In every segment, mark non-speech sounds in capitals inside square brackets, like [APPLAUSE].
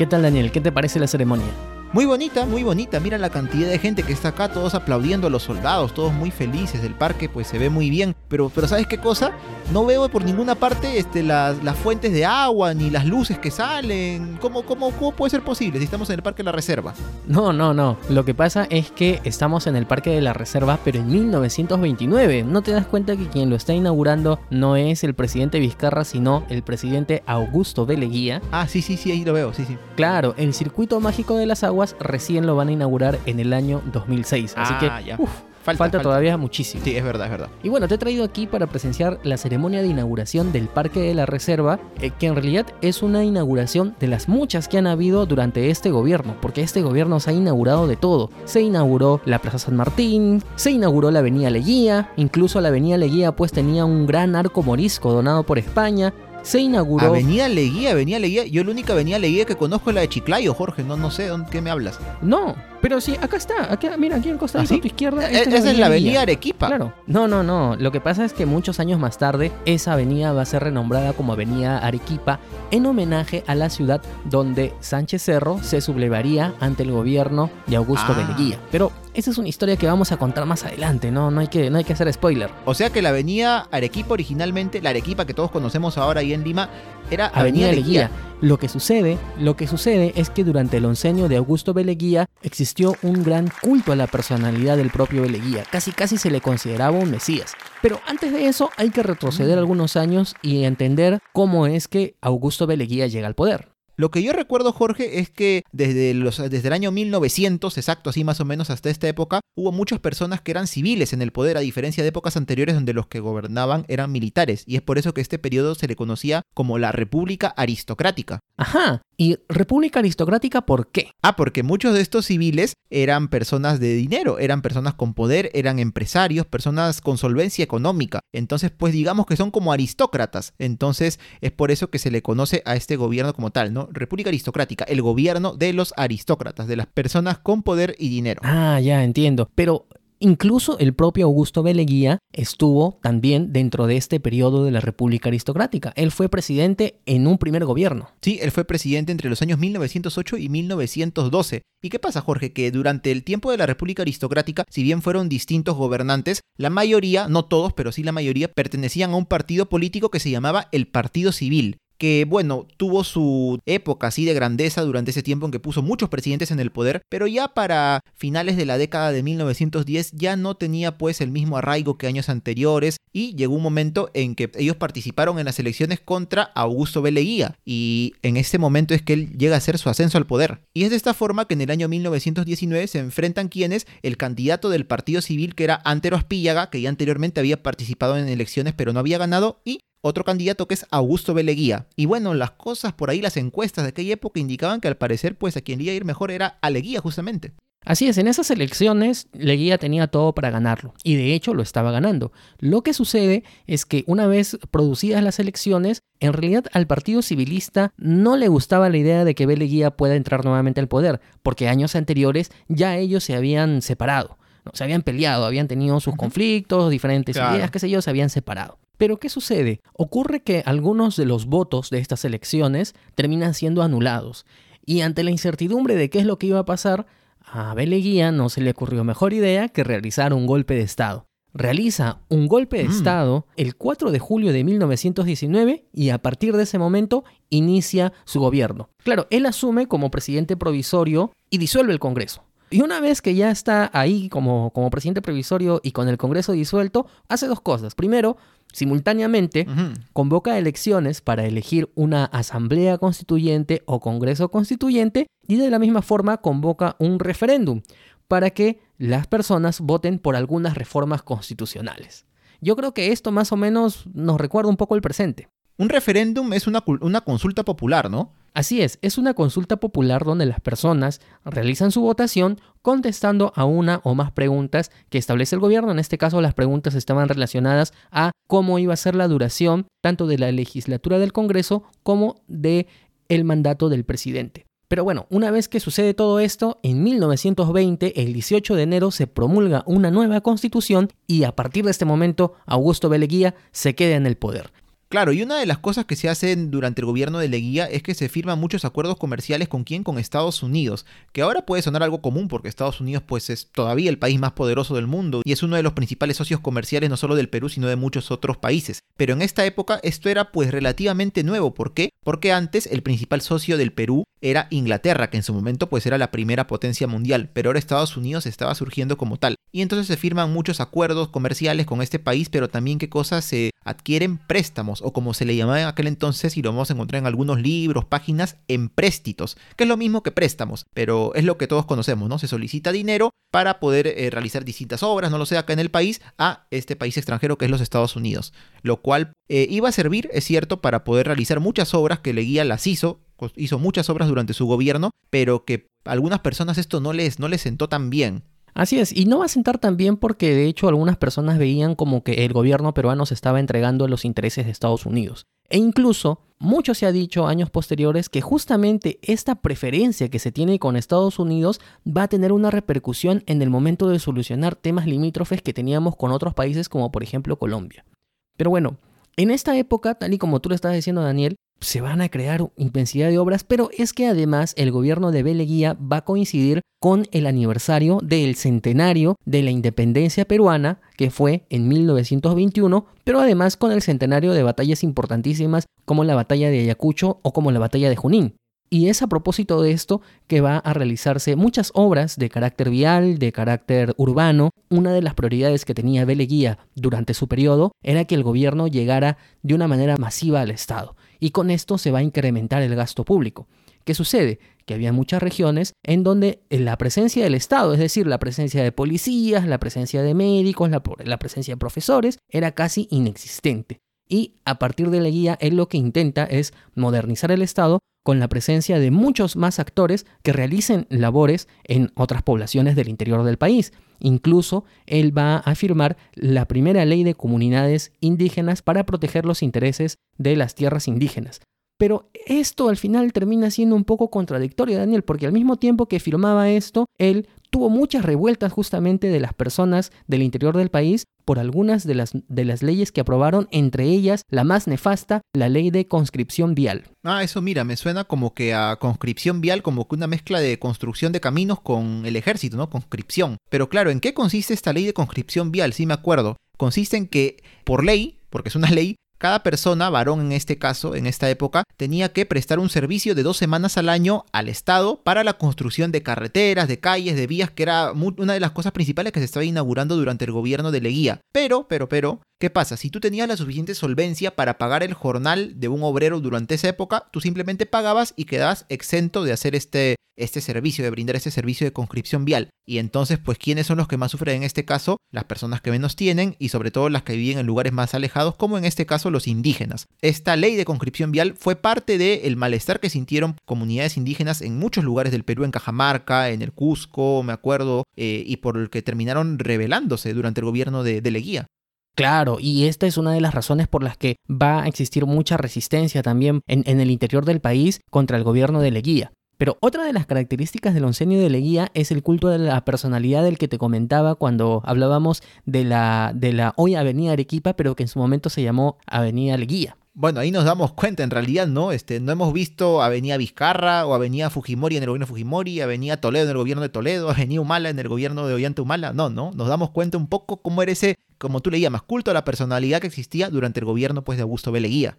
¿Qué tal Daniel? ¿Qué te parece la ceremonia? Muy bonita, muy bonita. Mira la cantidad de gente que está acá, todos aplaudiendo a los soldados, todos muy felices. El parque pues se ve muy bien. Pero, pero ¿sabes qué cosa? No veo por ninguna parte este, las, las fuentes de agua ni las luces que salen. ¿Cómo, cómo, ¿Cómo puede ser posible si estamos en el parque de la reserva? No, no, no. Lo que pasa es que estamos en el parque de la reserva, pero en 1929. ¿No te das cuenta que quien lo está inaugurando no es el presidente Vizcarra, sino el presidente Augusto B. Leguía? Ah, sí, sí, sí, ahí lo veo, sí, sí. Claro, el circuito mágico de las aguas recién lo van a inaugurar en el año 2006. Así que, Ah, ya. uf, falta, todavía muchísimo. Sí, es verdad, es verdad. Y bueno, te he traído aquí para presenciar la ceremonia de inauguración del Parque de la Reserva, eh, que en realidad es una inauguración de las muchas que han habido durante este gobierno, porque este gobierno se ha inaugurado de todo. Se inauguró la Plaza San Martín, se inauguró la Avenida Leguía, incluso la Avenida Leguía pues tenía un gran arco morisco donado por España. Se inauguró... Avenida Leguía, Avenida Leguía. Yo la única Avenida Leguía que conozco es la de Chiclayo, Jorge. No, no sé ¿dónde, qué me hablas. No, pero sí, acá está, acá, mira, aquí en Costa ¿Ah, Rica sí? a tu izquierda. Esta Esa es la Avenida. Arequipa. Claro. No, no, no. Lo que pasa es que muchos años más tarde esa avenida va a ser renombrada como Avenida Arequipa en homenaje a la ciudad donde Sánchez Cerro se sublevaría ante el gobierno de Augusto Ah. Beleguía. Pero esa es una historia que vamos a contar más adelante, ¿no? No hay que, no hay que hacer spoiler. O sea que la avenida Arequipa originalmente, la Arequipa que todos conocemos ahora ahí en Lima, era Avenida Avenida, Leguía. Lo que sucede, lo que sucede es que durante el oncenio de Augusto Beleguía existió un gran culto a la personalidad del propio Beleguía. Casi casi se le consideraba un mesías. Pero antes de eso hay que retroceder algunos años y entender cómo es que Augusto Beleguía llega al poder. Lo que yo recuerdo, Jorge, es que desde, los, desde el año 1900, exacto, así más o menos hasta esta época, hubo muchas personas que eran civiles en el poder, a diferencia de épocas anteriores donde los que gobernaban eran militares. Y es por eso que este periodo se le conocía como la República Aristocrática. Ajá. ¿Y República Aristocrática por qué? Ah, porque muchos de estos civiles eran personas de dinero, eran personas con poder, eran empresarios, personas con solvencia económica. Entonces, pues digamos que son como aristócratas. Entonces, es por eso que se le conoce a este gobierno como tal, ¿no? República Aristocrática, el gobierno de los aristócratas, de las personas con poder y dinero. Ah, ya entiendo. Pero incluso el propio Augusto Beleguía estuvo también dentro de este periodo de la República Aristocrática. Él fue presidente en un primer gobierno. Sí, él fue presidente entre los años 1908 y 1912. ¿Y qué pasa, Jorge? Que durante el tiempo de la República Aristocrática, si bien fueron distintos gobernantes, la mayoría, no todos, pero sí la mayoría, pertenecían a un partido político que se llamaba el Partido Civil que bueno, tuvo su época así de grandeza durante ese tiempo en que puso muchos presidentes en el poder, pero ya para finales de la década de 1910 ya no tenía pues el mismo arraigo que años anteriores y llegó un momento en que ellos participaron en las elecciones contra Augusto B. Y en ese momento es que él llega a hacer su ascenso al poder. Y es de esta forma que en el año 1919 se enfrentan quienes, el candidato del Partido Civil que era Antero Aspíllaga, que ya anteriormente había participado en elecciones pero no había ganado, y otro candidato que es Augusto B. Leguía. Y bueno, las cosas por ahí, las encuestas de aquella época indicaban que al parecer, pues a quien iba a ir mejor era a Leguía, justamente. Así es, en esas elecciones Leguía tenía todo para ganarlo, y de hecho lo estaba ganando. Lo que sucede es que una vez producidas las elecciones, en realidad al Partido Civilista no le gustaba la idea de que B. Leguía pueda entrar nuevamente al poder, porque años anteriores ya ellos se habían separado, ¿no? se habían peleado, habían tenido sus conflictos, diferentes Claro. ideas, qué sé yo, se habían separado. Pero ¿qué sucede? Ocurre que algunos de los votos de estas elecciones terminan siendo anulados. Y ante la incertidumbre de qué es lo que iba a pasar, a Abel Leguía no se le ocurrió mejor idea que realizar un golpe de Estado. Realiza un golpe de Mm. Estado el 4 de julio de 1919 y a partir de ese momento inicia su gobierno. Claro, él asume como presidente provisorio y disuelve el Congreso. Y una vez que ya está ahí como, como presidente provisorio y con el Congreso disuelto, hace dos cosas. Primero, simultáneamente, convoca elecciones para elegir una asamblea constituyente o congreso constituyente y de la misma forma convoca un referéndum para que las personas voten por algunas reformas constitucionales. Yo creo que esto más o menos nos recuerda un poco el presente. Un referéndum es una, una consulta popular, ¿no? Así es, es una consulta popular donde las personas realizan su votación contestando a una o más preguntas que establece el gobierno. En este caso, las preguntas estaban relacionadas a cómo iba a ser la duración tanto de la legislatura del Congreso como de el mandato del presidente. Pero bueno, una vez que sucede todo esto, en 1920, el 18 de enero, se promulga una nueva constitución y a partir de este momento, Augusto Beleguía se queda en el poder. Claro, y una de las cosas que se hacen durante el gobierno de Leguía es que se firman muchos acuerdos comerciales con quién, con Estados Unidos, que ahora puede sonar algo común porque Estados Unidos pues es todavía el país más poderoso del mundo y es uno de los principales socios comerciales no solo del Perú sino de muchos otros países. Pero en esta época esto era pues relativamente nuevo, ¿por qué? Porque antes el principal socio del Perú era Inglaterra, que en su momento pues era la primera potencia mundial, pero ahora Estados Unidos estaba surgiendo como tal. Y entonces se firman muchos acuerdos comerciales con este país, pero también qué cosas se adquieren préstamos, o como se le llamaba en aquel entonces, y lo vamos a encontrar en algunos libros, páginas, empréstitos, que es lo mismo que préstamos, pero es lo que todos conocemos, ¿no? Se solicita dinero para poder eh, realizar distintas obras, no lo sé, acá en el país, a este país extranjero que es los Estados Unidos, lo cual eh, iba a servir, es cierto, para poder realizar muchas obras que Leguía las hizo, hizo muchas obras durante su gobierno, pero que a algunas personas esto no les, no les sentó tan bien. Así es, y no va a sentar tan bien porque de hecho algunas personas veían como que el gobierno peruano se estaba entregando a los intereses de Estados Unidos. E incluso, mucho se ha dicho años posteriores que justamente esta preferencia que se tiene con Estados Unidos va a tener una repercusión en el momento de solucionar temas limítrofes que teníamos con otros países como por ejemplo Colombia. Pero bueno, en esta época, tal y como tú le estás diciendo Daniel, se van a crear intensidad de obras, pero es que además el gobierno de Beleguía va a coincidir con el aniversario del centenario de la independencia peruana, que fue en 1921, pero además con el centenario de batallas importantísimas como la batalla de Ayacucho o como la batalla de Junín. Y es a propósito de esto que va a realizarse muchas obras de carácter vial, de carácter urbano. Una de las prioridades que tenía Beleguía durante su periodo era que el gobierno llegara de una manera masiva al Estado y con esto se va a incrementar el gasto público. ¿Qué sucede? Que había muchas regiones en donde la presencia del Estado, es decir, la presencia de policías, la presencia de médicos, la, presencia de profesores, era casi inexistente. Y a partir de la guía, él lo que intenta es modernizar el Estado con la presencia de muchos más actores que realicen labores en otras poblaciones del interior del país. Incluso él va a firmar la primera ley de comunidades indígenas para proteger los intereses de las tierras indígenas. Pero esto al final termina siendo un poco contradictorio, Daniel, porque al mismo tiempo que firmaba esto, él tuvo muchas revueltas justamente de las personas del interior del país por algunas de las, de las leyes que aprobaron, entre ellas la más nefasta, la ley de conscripción vial. Ah, eso mira, me suena como que a conscripción vial, como que una mezcla de construcción de caminos con el ejército, ¿no? Conscripción. Pero claro, ¿en qué consiste esta ley de conscripción vial? Sí me acuerdo. Consiste en que, por ley, porque es una ley, cada persona, varón en este caso, en esta época, tenía que prestar un servicio de dos semanas al año al Estado para la construcción de carreteras, de calles, de vías, que era una de las cosas principales que se estaba inaugurando durante el gobierno de Leguía. Pero, pero, pero, ¿Qué pasa? Si tú tenías la suficiente solvencia para pagar el jornal de un obrero durante esa época, tú simplemente pagabas y quedabas exento de hacer este, este servicio, de brindar este servicio de conscripción vial. Y entonces, pues, ¿quiénes son los que más sufren en este caso? Las personas que menos tienen y sobre todo las que viven en lugares más alejados, como en este caso los indígenas. Esta ley de conscripción vial fue parte del malestar que sintieron comunidades indígenas en muchos lugares del Perú, en Cajamarca, en el Cusco, me acuerdo, eh, y por el que terminaron rebelándose durante el gobierno de, de Leguía. Claro, y esta es una de las razones por las que va a existir mucha resistencia también en, el interior del país contra el gobierno de Leguía. Pero otra de las características del oncenio de Leguía es el culto de la personalidad del que te comentaba cuando hablábamos de la, de la hoy Avenida Arequipa, pero que en su momento se llamó Avenida Leguía. Bueno, ahí nos damos cuenta, en realidad, ¿no? Este, no hemos visto Avenida Vizcarra o Avenida Fujimori en el gobierno de Fujimori, Avenida Toledo en el gobierno de Toledo, [LAUGHS] Avenida Humala en el gobierno de Ollanta Humala. No, no. Nos damos cuenta un poco cómo era ese, como tú le llamas, culto a la personalidad que existía durante el gobierno pues, de Augusto B. Leguía.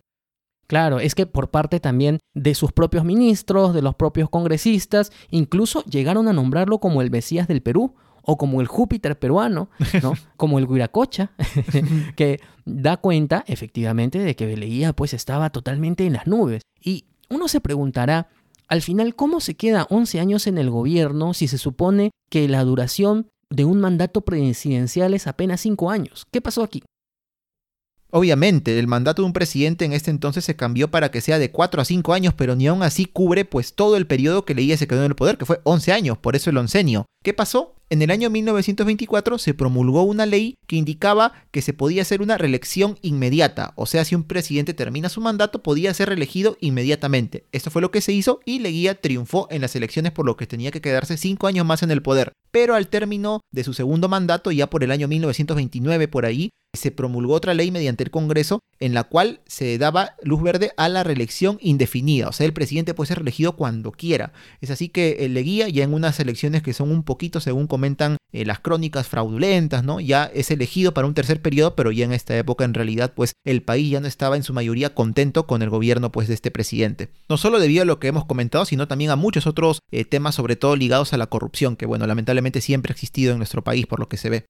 Claro, es que por parte también de sus propios ministros, de los propios congresistas, incluso llegaron a nombrarlo como el Mesías del Perú o como el Júpiter peruano, ¿no? [LAUGHS] como el Guiracocha, [LAUGHS] que da cuenta efectivamente de que Beleía pues estaba totalmente en las nubes. Y uno se preguntará, al final, ¿cómo se queda 11 años en el gobierno si se supone que la duración de un mandato presidencial es apenas 5 años? ¿Qué pasó aquí? Obviamente, el mandato de un presidente en este entonces se cambió para que sea de 4 a 5 años, pero ni aún así cubre pues todo el periodo que Leía se quedó en el poder, que fue 11 años, por eso el oncenio. ¿Qué pasó? En el año 1924 se promulgó una ley que indicaba que se podía hacer una reelección inmediata, o sea, si un presidente termina su mandato podía ser reelegido inmediatamente. Esto fue lo que se hizo y Leguía triunfó en las elecciones por lo que tenía que quedarse 5 años más en el poder. Pero al término de su segundo mandato, ya por el año 1929 por ahí, se promulgó otra ley mediante el Congreso en la cual se daba luz verde a la reelección indefinida. O sea, el presidente puede ser reelegido cuando quiera. Es así que el Leguía ya en unas elecciones que son un poquito, según comentan eh, las crónicas fraudulentas, ¿no? Ya es elegido para un tercer periodo, pero ya en esta época en realidad pues el país ya no estaba en su mayoría contento con el gobierno pues de este presidente. No solo debido a lo que hemos comentado, sino también a muchos otros eh, temas, sobre todo ligados a la corrupción, que bueno, lamentablemente siempre ha existido en nuestro país por lo que se ve.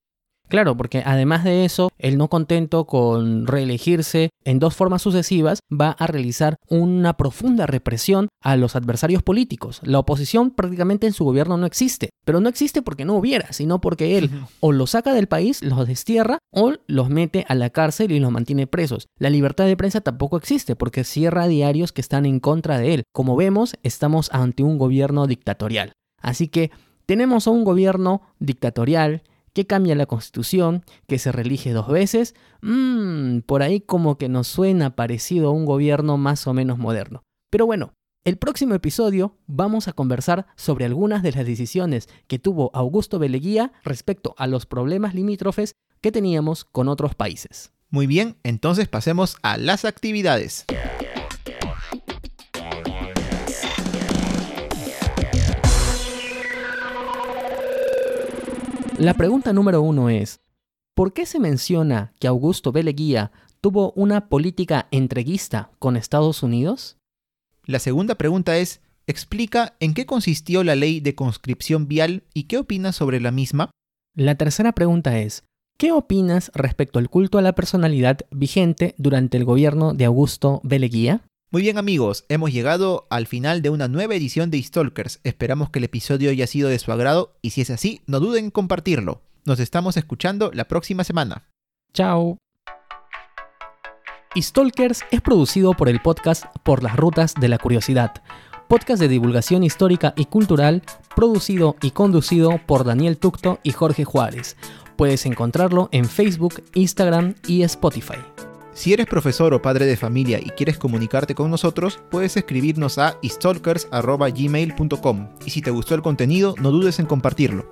Claro, porque además de eso, el no contento con reelegirse en dos formas sucesivas va a realizar una profunda represión a los adversarios políticos. La oposición prácticamente en su gobierno no existe, pero no existe porque no hubiera, sino porque él o los saca del país, los destierra o los mete a la cárcel y los mantiene presos. La libertad de prensa tampoco existe porque cierra diarios que están en contra de él. Como vemos, estamos ante un gobierno dictatorial. Así que tenemos a un gobierno dictatorial que cambia la constitución, que se reelige dos veces, mmm, por ahí como que nos suena parecido a un gobierno más o menos moderno. Pero bueno, el próximo episodio vamos a conversar sobre algunas de las decisiones que tuvo Augusto Beleguía respecto a los problemas limítrofes que teníamos con otros países. Muy bien, entonces pasemos a las actividades. La pregunta número uno es, ¿por qué se menciona que Augusto B. Leguía tuvo una política entreguista con Estados Unidos? La segunda pregunta es, explica en qué consistió la ley de conscripción vial y qué opinas sobre la misma. La tercera pregunta es, ¿qué opinas respecto al culto a la personalidad vigente durante el gobierno de Augusto B. Leguía? Muy bien amigos, hemos llegado al final de una nueva edición de Stalkers. Esperamos que el episodio haya sido de su agrado y si es así, no duden en compartirlo. Nos estamos escuchando la próxima semana. Chao. Stalkers es producido por el podcast Por las Rutas de la Curiosidad, podcast de divulgación histórica y cultural producido y conducido por Daniel Tucto y Jorge Juárez. Puedes encontrarlo en Facebook, Instagram y Spotify. Si eres profesor o padre de familia y quieres comunicarte con nosotros, puedes escribirnos a stalkers.gmail.com y si te gustó el contenido, no dudes en compartirlo.